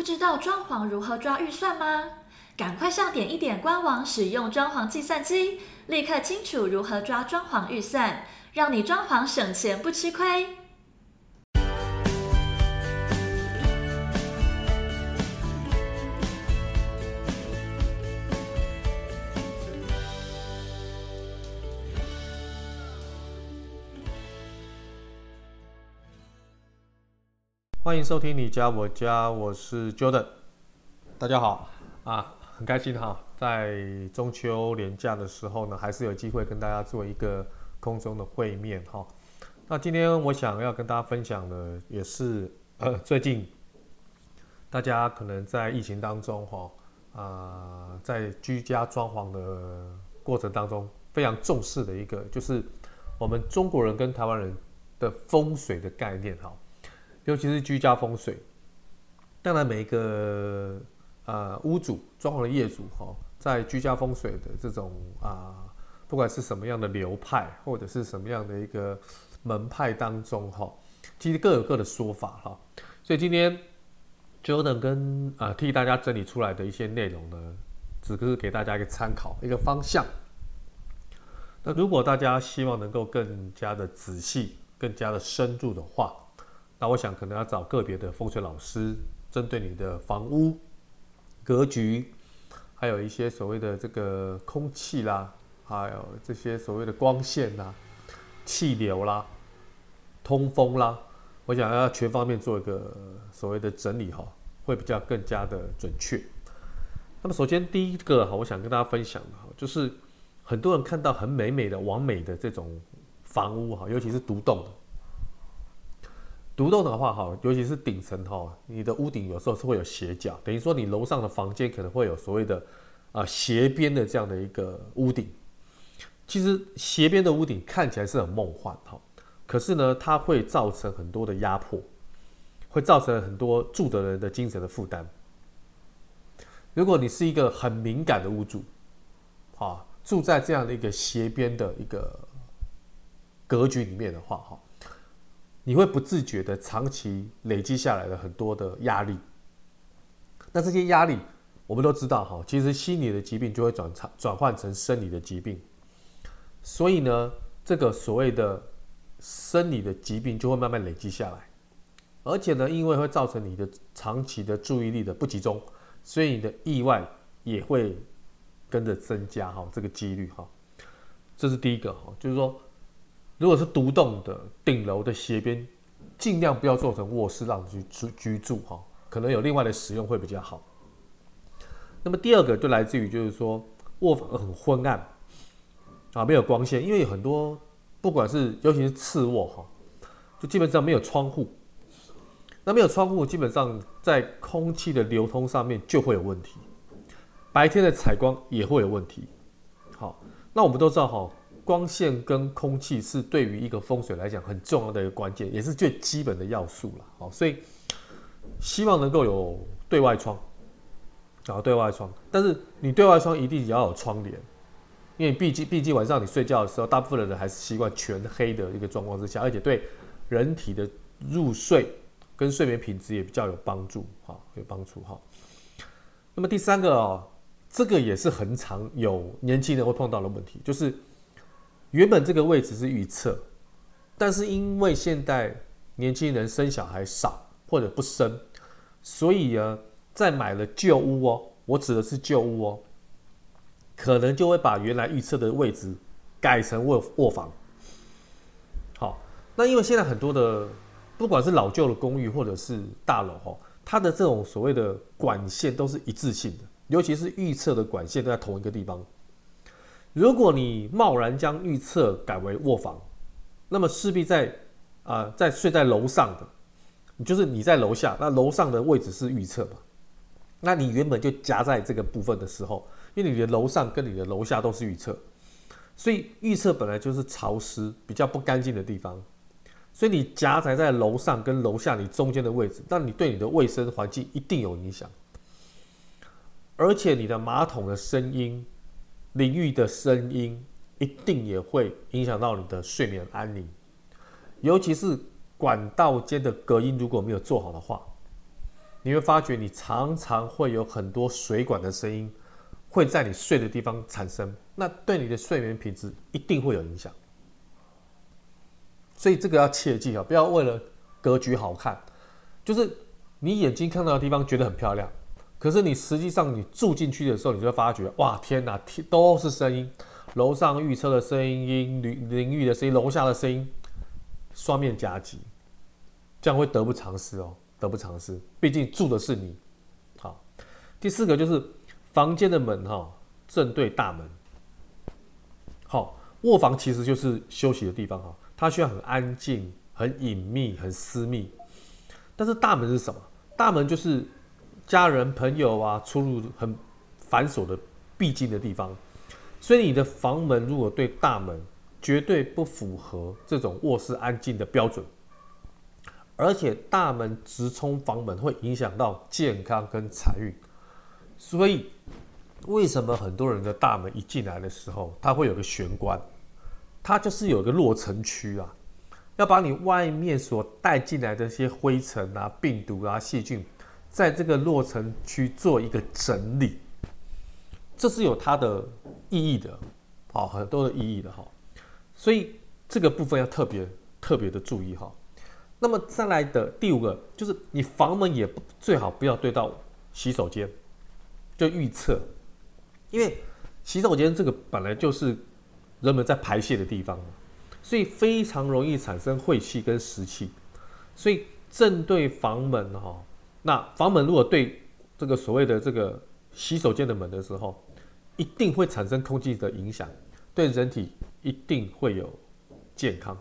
不知道装潢如何抓预算吗？赶快上点一点官网，使用装潢计算机，立刻清楚如何抓装潢预算，让你装潢省钱不吃亏。欢迎收听你家我家，我是 Jordan，大家好啊，很开心哈，在中秋连假的时候呢，还是有机会跟大家做一个空中的会面哈。那今天我想要跟大家分享的，也是呃最近大家可能在疫情当中哈啊，在居家装潢的过程当中非常重视的一个，就是我们中国人跟台湾人的风水的概念哈。尤其是居家风水，当然每一个呃屋主、装潢的业主哈，在居家风水的这种啊，不管是什么样的流派，或者是什么样的一个门派当中哈，其实各有各的说法哈。所以今天 Jordan 跟啊替大家整理出来的一些内容呢，只是给大家一个参考、一个方向。那如果大家希望能够更加的仔细、更加的深入的话，那我想可能要找个别的风水老师，针对你的房屋格局，还有一些所谓的这个空气啦，还有这些所谓的光线啦、气流啦、通风啦，我想要全方面做一个所谓的整理哈，会比较更加的准确。那么首先第一个哈，我想跟大家分享的哈，就是很多人看到很美美的、完美的这种房屋哈，尤其是独栋。独栋的话，哈，尤其是顶层哈，你的屋顶有时候是会有斜角，等于说你楼上的房间可能会有所谓的啊斜边的这样的一个屋顶。其实斜边的屋顶看起来是很梦幻哈，可是呢，它会造成很多的压迫，会造成很多住的人的精神的负担。如果你是一个很敏感的屋主，啊，住在这样的一个斜边的一个格局里面的话，哈。你会不自觉的长期累积下来了很多的压力，那这些压力我们都知道哈，其实心理的疾病就会转成转换成生理的疾病，所以呢，这个所谓的生理的疾病就会慢慢累积下来，而且呢，因为会造成你的长期的注意力的不集中，所以你的意外也会跟着增加哈，这个几率哈，这是第一个哈，就是说。如果是独栋的顶楼的斜边，尽量不要做成卧室让你去居居住哈，可能有另外的使用会比较好。那么第二个就来自于就是说卧房很昏暗啊，没有光线，因为很多不管是尤其是次卧哈，就基本上没有窗户，那没有窗户，基本上在空气的流通上面就会有问题，白天的采光也会有问题。好，那我们都知道哈。光线跟空气是对于一个风水来讲很重要的一个关键，也是最基本的要素了。好，所以希望能够有对外窗，然后对外窗，但是你对外窗一定也要有窗帘，因为毕竟毕竟晚上你睡觉的时候，大部分的人还是习惯全黑的一个状况之下，而且对人体的入睡跟睡眠品质也比较有帮助，哈，有帮助哈。那么第三个哦，这个也是很常有年轻人会碰到的问题，就是。原本这个位置是预测，但是因为现在年轻人生小孩少或者不生，所以呢，在买了旧屋哦，我指的是旧屋哦，可能就会把原来预测的位置改成卧卧房。好，那因为现在很多的不管是老旧的公寓或者是大楼哈，它的这种所谓的管线都是一致性的，尤其是预测的管线都在同一个地方。如果你贸然将预测改为卧房，那么势必在啊、在睡在楼上的，就是你在楼下，那楼上的位置是预测嘛？那你原本就夹在这个部分的时候，因为你的楼上跟你的楼下都是预测，所以预测本来就是潮湿、比较不干净的地方，所以你夹杂在楼上跟楼下你中间的位置，那你对你的卫生环境一定有影响，而且你的马桶的声音。淋浴的声音一定也会影响到你的睡眠安宁，尤其是管道间的隔音如果没有做好的话，你会发觉你常常会有很多水管的声音会在你睡的地方产生，那对你的睡眠品质一定会有影响。所以这个要切记啊，不要为了格局好看，就是你眼睛看到的地方觉得很漂亮，可是你实际上你住进去的时候，你就会发觉哇，天哪，都是声音，楼上浴车的声音、淋淋浴的声音、楼下的声音，双面夹击，这样会得不偿失哦。得不偿失，毕竟住的是你。好，第四个就是房间的门哈，正对大门。好，卧房其实就是休息的地方哈，它需要很安静、很隐秘、很私密。但是大门是什么？大门就是家人朋友啊出入很繁琐的必经的地方。所以你的房门如果对大门，绝对不符合这种卧室安静的标准。而且大门直冲房门会影响到健康跟财运，所以为什么很多人的大门一进来的时候，它会有个玄关，它就是有个落尘区啊，要把你外面所带进来的一些灰尘啊、病毒啊、细菌，在这个落成区做一个整理，这是有它的意义的，好，很多的意义的哈，所以这个部分要特别特别的注意哈。那么再来的第五个就是，你房门也不最好不要对到洗手间，就预测，因为洗手间这个本来就是人们在排泄的地方，所以非常容易产生晦气跟湿气，所以正对房门哈，那房门如果对这个所谓的这个洗手间的门的时候，一定会产生空气的影响，对人体一定会有健康。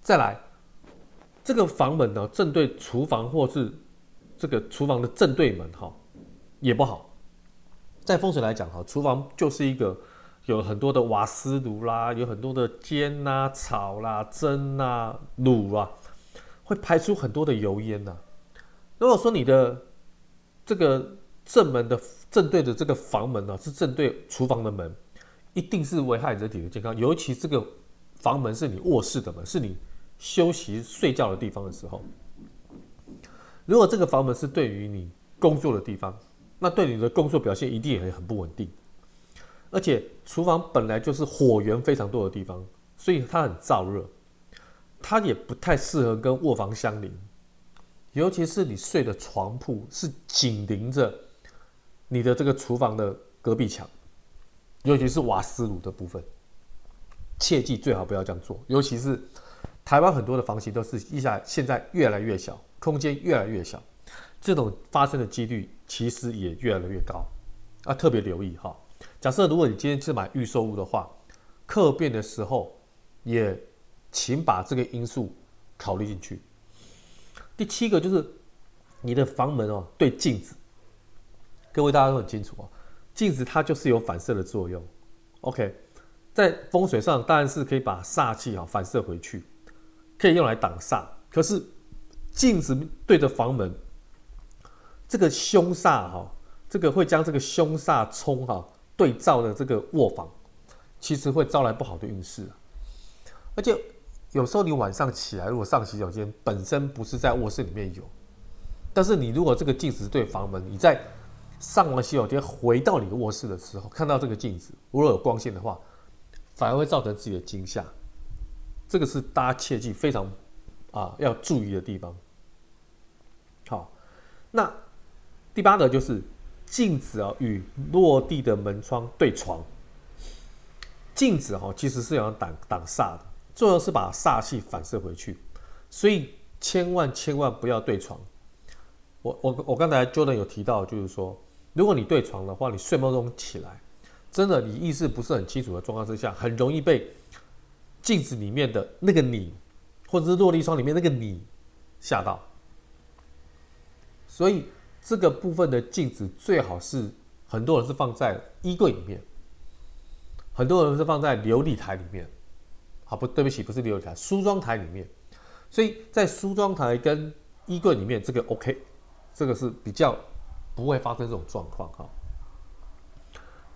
再来。这个房门呢，正对厨房或是这个厨房的正对门哈，也不好。在风水来讲哈，厨房就是一个有很多的瓦斯炉啦，有很多的煎啦、炒啦、蒸啦、卤啊，会排出很多的油烟呐。如果说你的这个正门的正对的这个房门呢，是正对厨房的门，一定是危害人体的健康。尤其这个房门是你卧室的门，是你。休息睡觉的地方的时候，如果这个房门是对于你工作的地方，那对你的工作表现一定也很不稳定。而且厨房本来就是火源非常多的地方，所以它很燥热，它也不太适合跟卧房相邻。尤其是你睡的床铺是紧邻着你的这个厨房的隔壁墙，尤其是瓦斯炉的部分，切记最好不要这样做，尤其是。台湾很多的房型都是一下现在越来越小，空间越来越小，这种发生的几率其实也越来越高，啊，特别留意哈。假设如果你今天是买预售屋的话，客变的时候也请把这个因素考虑进去。第七个就是你的房门哦，对镜子，各位大家都很清楚哦，镜子它就是有反射的作用。OK，在风水上当然是可以把煞气啊反射回去。可以用来挡煞，可是镜子对着房门，这个凶煞哈，这个会将这个凶煞冲哈对照的这个卧房，其实会招来不好的运势。而且有时候你晚上起来，如果上洗手间本身不是在卧室里面有，但是你如果这个镜子对房门，你在上完洗手间回到你的卧室的时候，看到这个镜子，如果有光线的话，反而会造成自己的惊吓。这个是大家切记非常啊要注意的地方。好，那第八个就是镜子啊与落地的门窗对床。镜子哈其实是要挡挡煞的，重要是把煞气反射回去，所以千万千万不要对床。我我我刚才 Jordan 有提到，就是说，如果你对床的话，你睡梦中起来，真的你意识不是很清楚的状况之下，很容易被。镜子里面的那个你，或者是落地窗里面那个你吓到，所以这个部分的镜子最好是很多人是放在衣柜里面，很多人是放在琉璃台里面。好，不对不起，不是流理台，梳妆台里面。所以在梳妆台跟衣柜里面，这个 OK，这个是比较不会发生这种状况哈。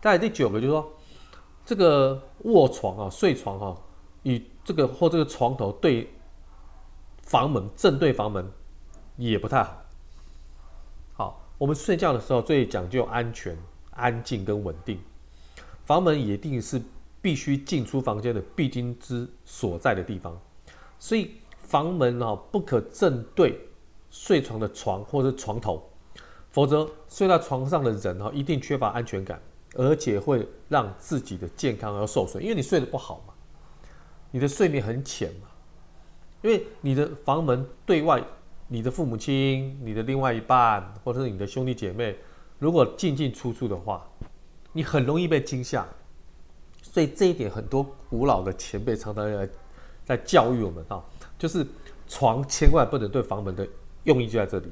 再第九个就是说，这个卧床啊，睡床哈。与这个或这个床头对房门正对房门也不太好，好，我们睡觉的时候最讲究安全、安静跟稳定。房门一定是必须进出房间的必经之所在的地方，所以房门哦不可正对睡床的床或者床头，否则睡在床上的人哦一定缺乏安全感，而且会让自己的健康而受损，因为你睡得不好嘛，你的睡眠很浅嘛，因为你的房门对外，你的父母亲、你的另外一半或者是你的兄弟姐妹，如果进进出出的话。你很容易被惊吓，所以这一点很多古老的前辈常常在在教育我们啊，就是床千万不能对房门的用意就在这里。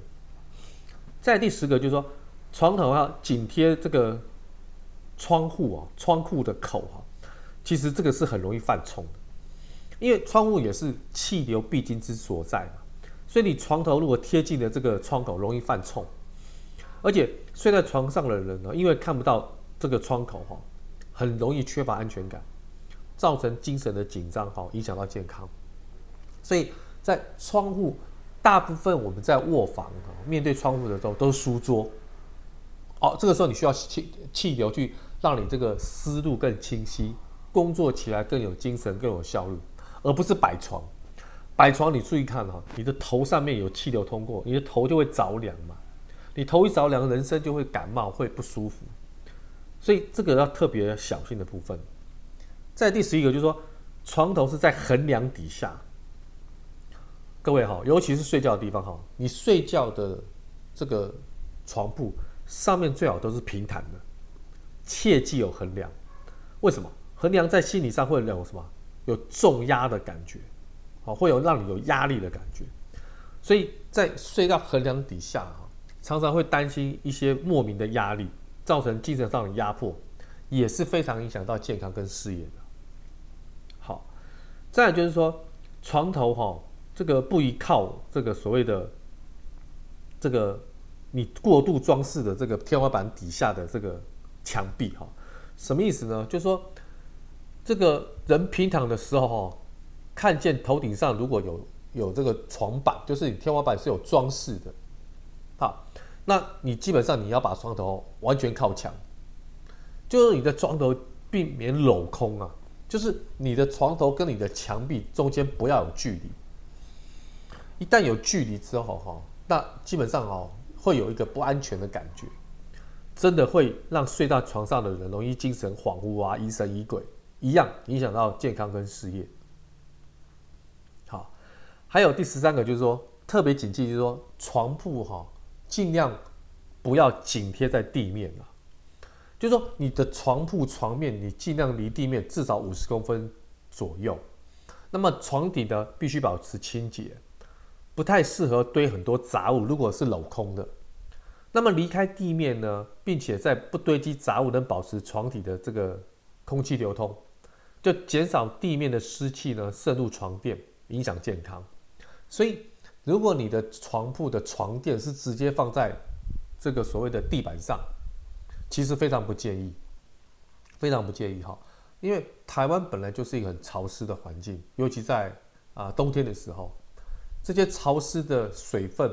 再第十个就是说，床头要紧贴这个窗户啊，窗户的口啊，其实这个是很容易犯冲的，因为窗户也是气流必经之所在嘛，所以你床头如果贴近了这个窗口，容易犯冲，而且睡在床上的人呢，因为看不到。这个窗口哈，很容易缺乏安全感，造成精神的紧张哈，影响到健康。所以在窗户，大部分我们在卧房面对窗户的时候都是书桌。哦，这个时候你需要气气流去让你这个思路更清晰，工作起来更有精神、更有效率，而不是摆床。摆床你注意看哈，你的头上面有气流通过，你的头就会着凉嘛。你头一着凉，人生就会感冒，会不舒服。所以这个要特别小心的部分。在第十一个就是说，床头是在横梁底下。各位哈，尤其是睡觉的地方哈，你睡觉的这个床铺上面最好都是平坦的，切记有横梁。为什么？横梁在心理上会有什么？有重压的感觉，好，会有让你有压力的感觉。所以在睡到横梁底下哈，常常会担心一些莫名的压力。造成精神上的压迫，也是非常影响到健康跟事业的。好，再就是说，床头哈，这个不宜靠这个所谓的这个你过度装饰的这个天花板底下的这个墙壁哈，什么意思呢？就是说，这个人平躺的时候哈，看见头顶上如果有有这个床板，就是你天花板是有装饰的，那你基本上你要把床头完全靠墙，就是你的床头避免镂空啊，就是你的床头跟你的墙壁中间不要有距离。一旦有距离之后哈，那基本上哦会有一个不安全的感觉，真的会让睡在床上的人容易精神恍惚啊、疑神疑鬼，一样影响到健康跟事业。好，还有第十三个就是说特别谨记，就是说床铺哈。尽量不要紧贴在地面啊，就是说你的床铺床面，你尽量离地面至少五十公分左右。那么床底呢，必须保持清洁，不太适合堆很多杂物。如果是镂空的，那么离开地面呢，并且在不堆积杂物，能保持床底的这个空气流通，就减少地面的湿气呢渗入床垫，影响健康。所以。如果你的床铺的床垫是直接放在这个所谓的地板上，其实非常不建议，非常不建议哈，因为台湾本来就是一个很潮湿的环境，尤其在啊冬天的时候，这些潮湿的水分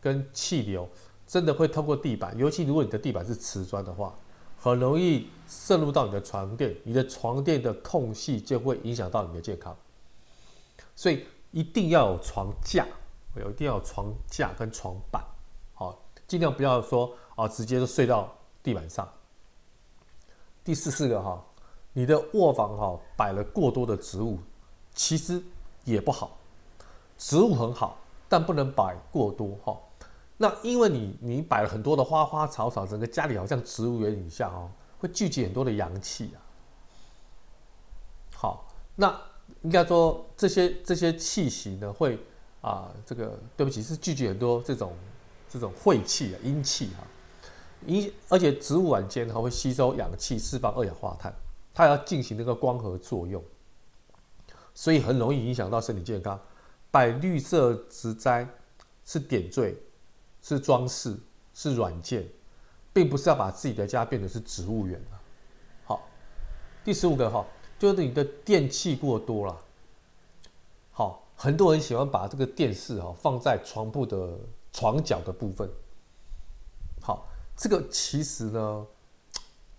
跟气流真的会透过地板，尤其如果你的地板是瓷砖的话，很容易渗入到你的床垫，你的床垫的空隙就会影响到你的健康，所以一定要有床架。有一定要床架跟床板，好，尽量不要说啊，直接就睡到地板上。第四四个哈，你的卧房哈摆了过多的植物，其实也不好。植物很好，但不能摆过多哈。那因为你你摆了很多的花花草草，整个家里好像植物园一样哦，会聚集很多的阳气啊。好，那应该说这些这些气息呢会。啊，这个对不起，是聚集很多这种这种晦气啊、阴气哈，阴而且植物晚间它会吸收氧气，释放二氧化碳，它要进行那个光合作用，所以很容易影响到身体健康。摆绿色植栽是点缀，是装饰，是软件，并不是要把自己的家变成是植物园。好，第十五个哈，就是你的电器过多了。很多人喜欢把这个电视哈放在床铺的床角的部分，好，这个其实呢，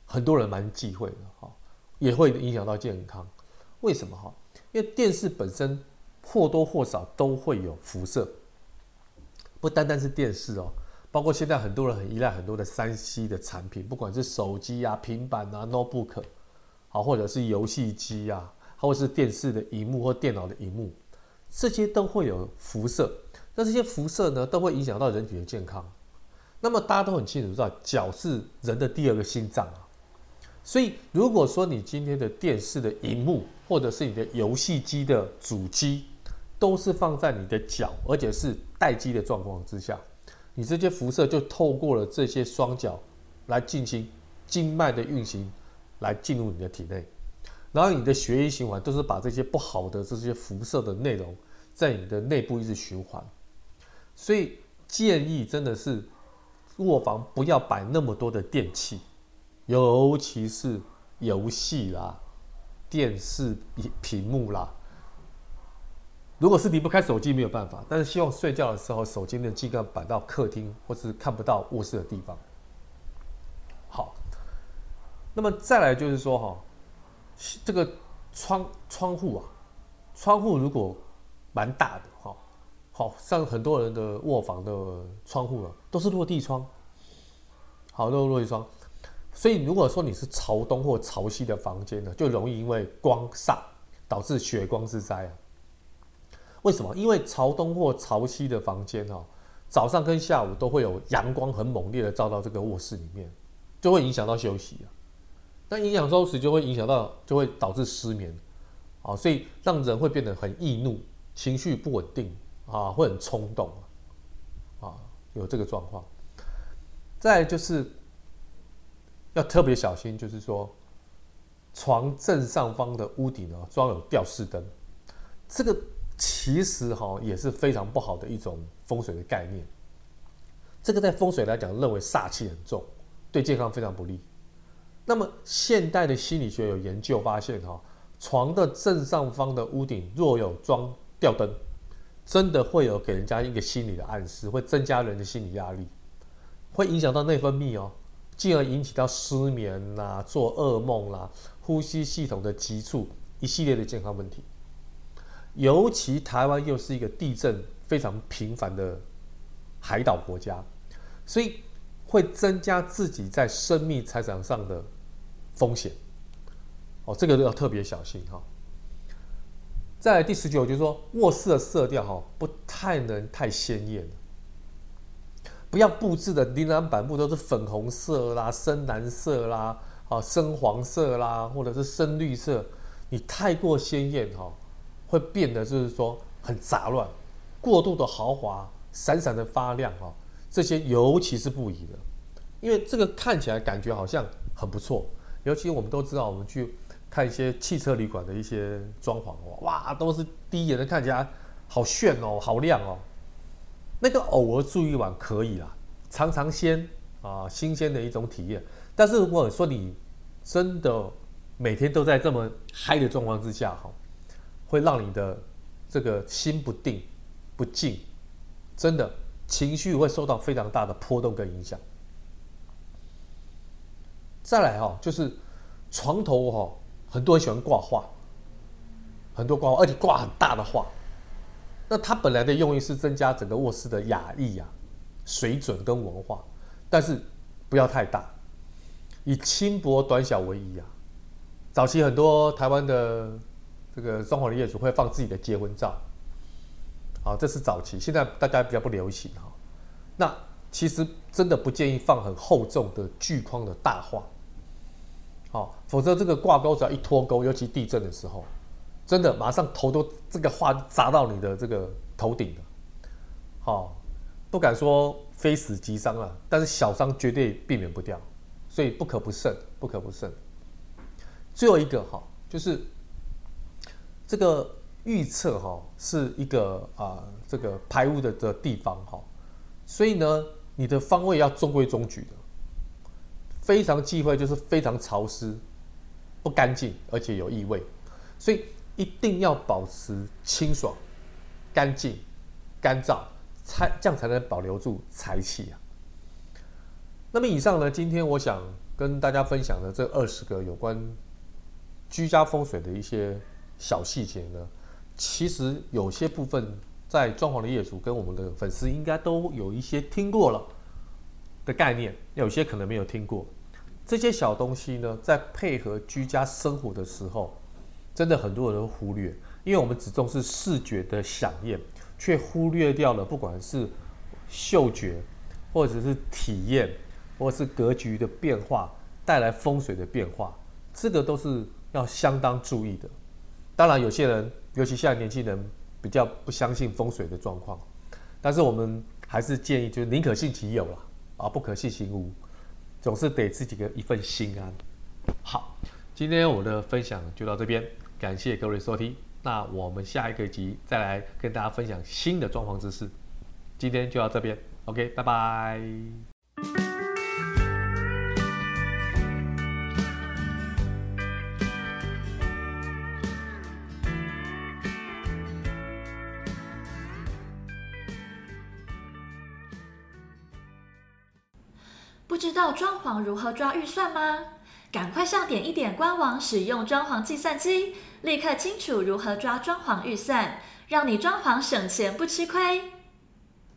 很多人蛮忌讳的哈，也会影响到健康。为什么哈？因为电视本身或多或少都会有辐射，不单单是电视哦，包括现在很多人很依赖很多的三 C 的产品，不管是手机啊、平板啊、notebook，好，或者是游戏机啊，或者是电视的荧幕或电脑的荧幕，这些都会有辐射。那这些辐射呢，都会影响到人体的健康。那么大家都很清楚知道，脚是人的第二个心脏啊。所以如果说你今天的电视的荧幕，或者是你的游戏机的主机，都是放在你的脚，而且是待机的状况之下，你这些辐射就透过了这些双脚来进行经脉的运行，来进入你的体内，然后你的血液循环都是把这些不好的这些辐射的内容在你的内部一直循环。所以建议真的是卧房不要摆那么多的电器，尤其是游戏啦、电视屏幕啦。如果是离不开手机没有办法，但是希望睡觉的时候手机能尽量摆到客厅或是看不到卧室的地方。好，那么再来就是说哈，这个窗窗户啊，窗户如果蛮大的。好像很多人的卧房的窗户啊，都是落地窗，好，都是落地窗。所以如果说你是朝东或朝西的房间呢，就容易因为光煞导致血光之灾啊。为什么？因为朝东或朝西的房间哦，早上跟下午都会有阳光很猛烈的照到这个卧室里面，就会影响到休息啊。那影响休息就会影响到，就会导致失眠啊，所以让人会变得很易怒，情绪不稳定。啊，会很冲动，啊，有这个状况。再就是要特别小心，就是说床正上方的屋顶呢装有吊饰灯，这个其实哈也是非常不好的一种风水的概念。这个在风水来讲，认为煞气很重，对健康非常不利。那么现代的心理学有研究发现，哈，床的正上方的屋顶若有装吊灯。真的会有给人家一个心理的暗示，会增加人的心理压力，会影响到内分泌哦，进而引起到失眠啦、做噩梦啦、呼吸系统的急促一系列的健康问题。尤其台湾又是一个地震非常频繁的海岛国家，所以会增加自己在生命财产上的风险。哦，这个要特别小心哈、哦。再来第十九，就是说卧室的色调哈，不太能太鲜艳，不要布置的琳琅满目都是粉红色啦、深蓝色啦、啊深黄色啦，或者是深绿色，你太过鲜艳哈，会变得就是说很杂乱，过度的豪华、闪闪的发亮哈，这些尤其是不宜的，因为这个看起来感觉好像很不错，尤其我们都知道，我们去。看一些汽车旅馆的一些装潢哦，哇，都是第一眼的看起来好炫哦，好亮哦。那个偶尔住一晚可以啦，尝尝鲜啊，新鲜的一种体验。但是如果说你真的每天都在这么嗨的状况之下哈，会让你的这个心不定不静，真的情绪会受到非常大的波动跟影响。再来哈，就是床头哈。很多人喜欢挂画，很多挂画，而且挂很大的画。那它本来的用意是增加整个卧室的雅意啊、水准跟文化，但是不要太大，以轻薄短小为宜啊。早期很多台湾的这个装潢的业主会放自己的结婚照，好，这是早期，现在大家比较不流行哈。那其实真的不建议放很厚重的巨框的大画。好，否则这个挂钩只要一脱钩，尤其地震的时候，真的马上头都这个画砸到你的这个头顶了。好，不敢说非死即伤啊，但是小伤绝对避免不掉，所以不可不慎，不可不慎。最后一个哈，就是这个预测哈是一个啊这个排污的的地方哈，所以呢，你的方位要中规中矩的。非常忌讳就是非常潮湿、不干净，而且有异味，所以一定要保持清爽、干净、干燥，才这样才能保留住财气啊。那么以上呢，今天我想跟大家分享的这二十个有关居家风水的一些小细节呢，其实有些部分在装潢的业主跟我们的粉丝应该都有一些听过了的概念，有些可能没有听过。这些小东西呢，在配合居家生活的时候，真的很多人都忽略，因为我们只重视视觉的饗宴，却忽略掉了不管是嗅觉，或者是体验，或是格局的变化带来风水的变化，这个都是要相当注意的。当然，有些人，尤其现在年轻人比较不相信风水的状况，但是我们还是建议，就是宁可信其有啦，而，不可信行无，总是得自己的一份心安。好，今天我的分享就到这边，感谢各位收听。那我们下一个集再来跟大家分享新的装潢知识。今天就到这边，OK，拜拜。道装潢如何抓预算吗？赶快上点一点官网使用装潢计算机，立刻清楚如何抓装潢预算，让你装潢省钱不吃亏。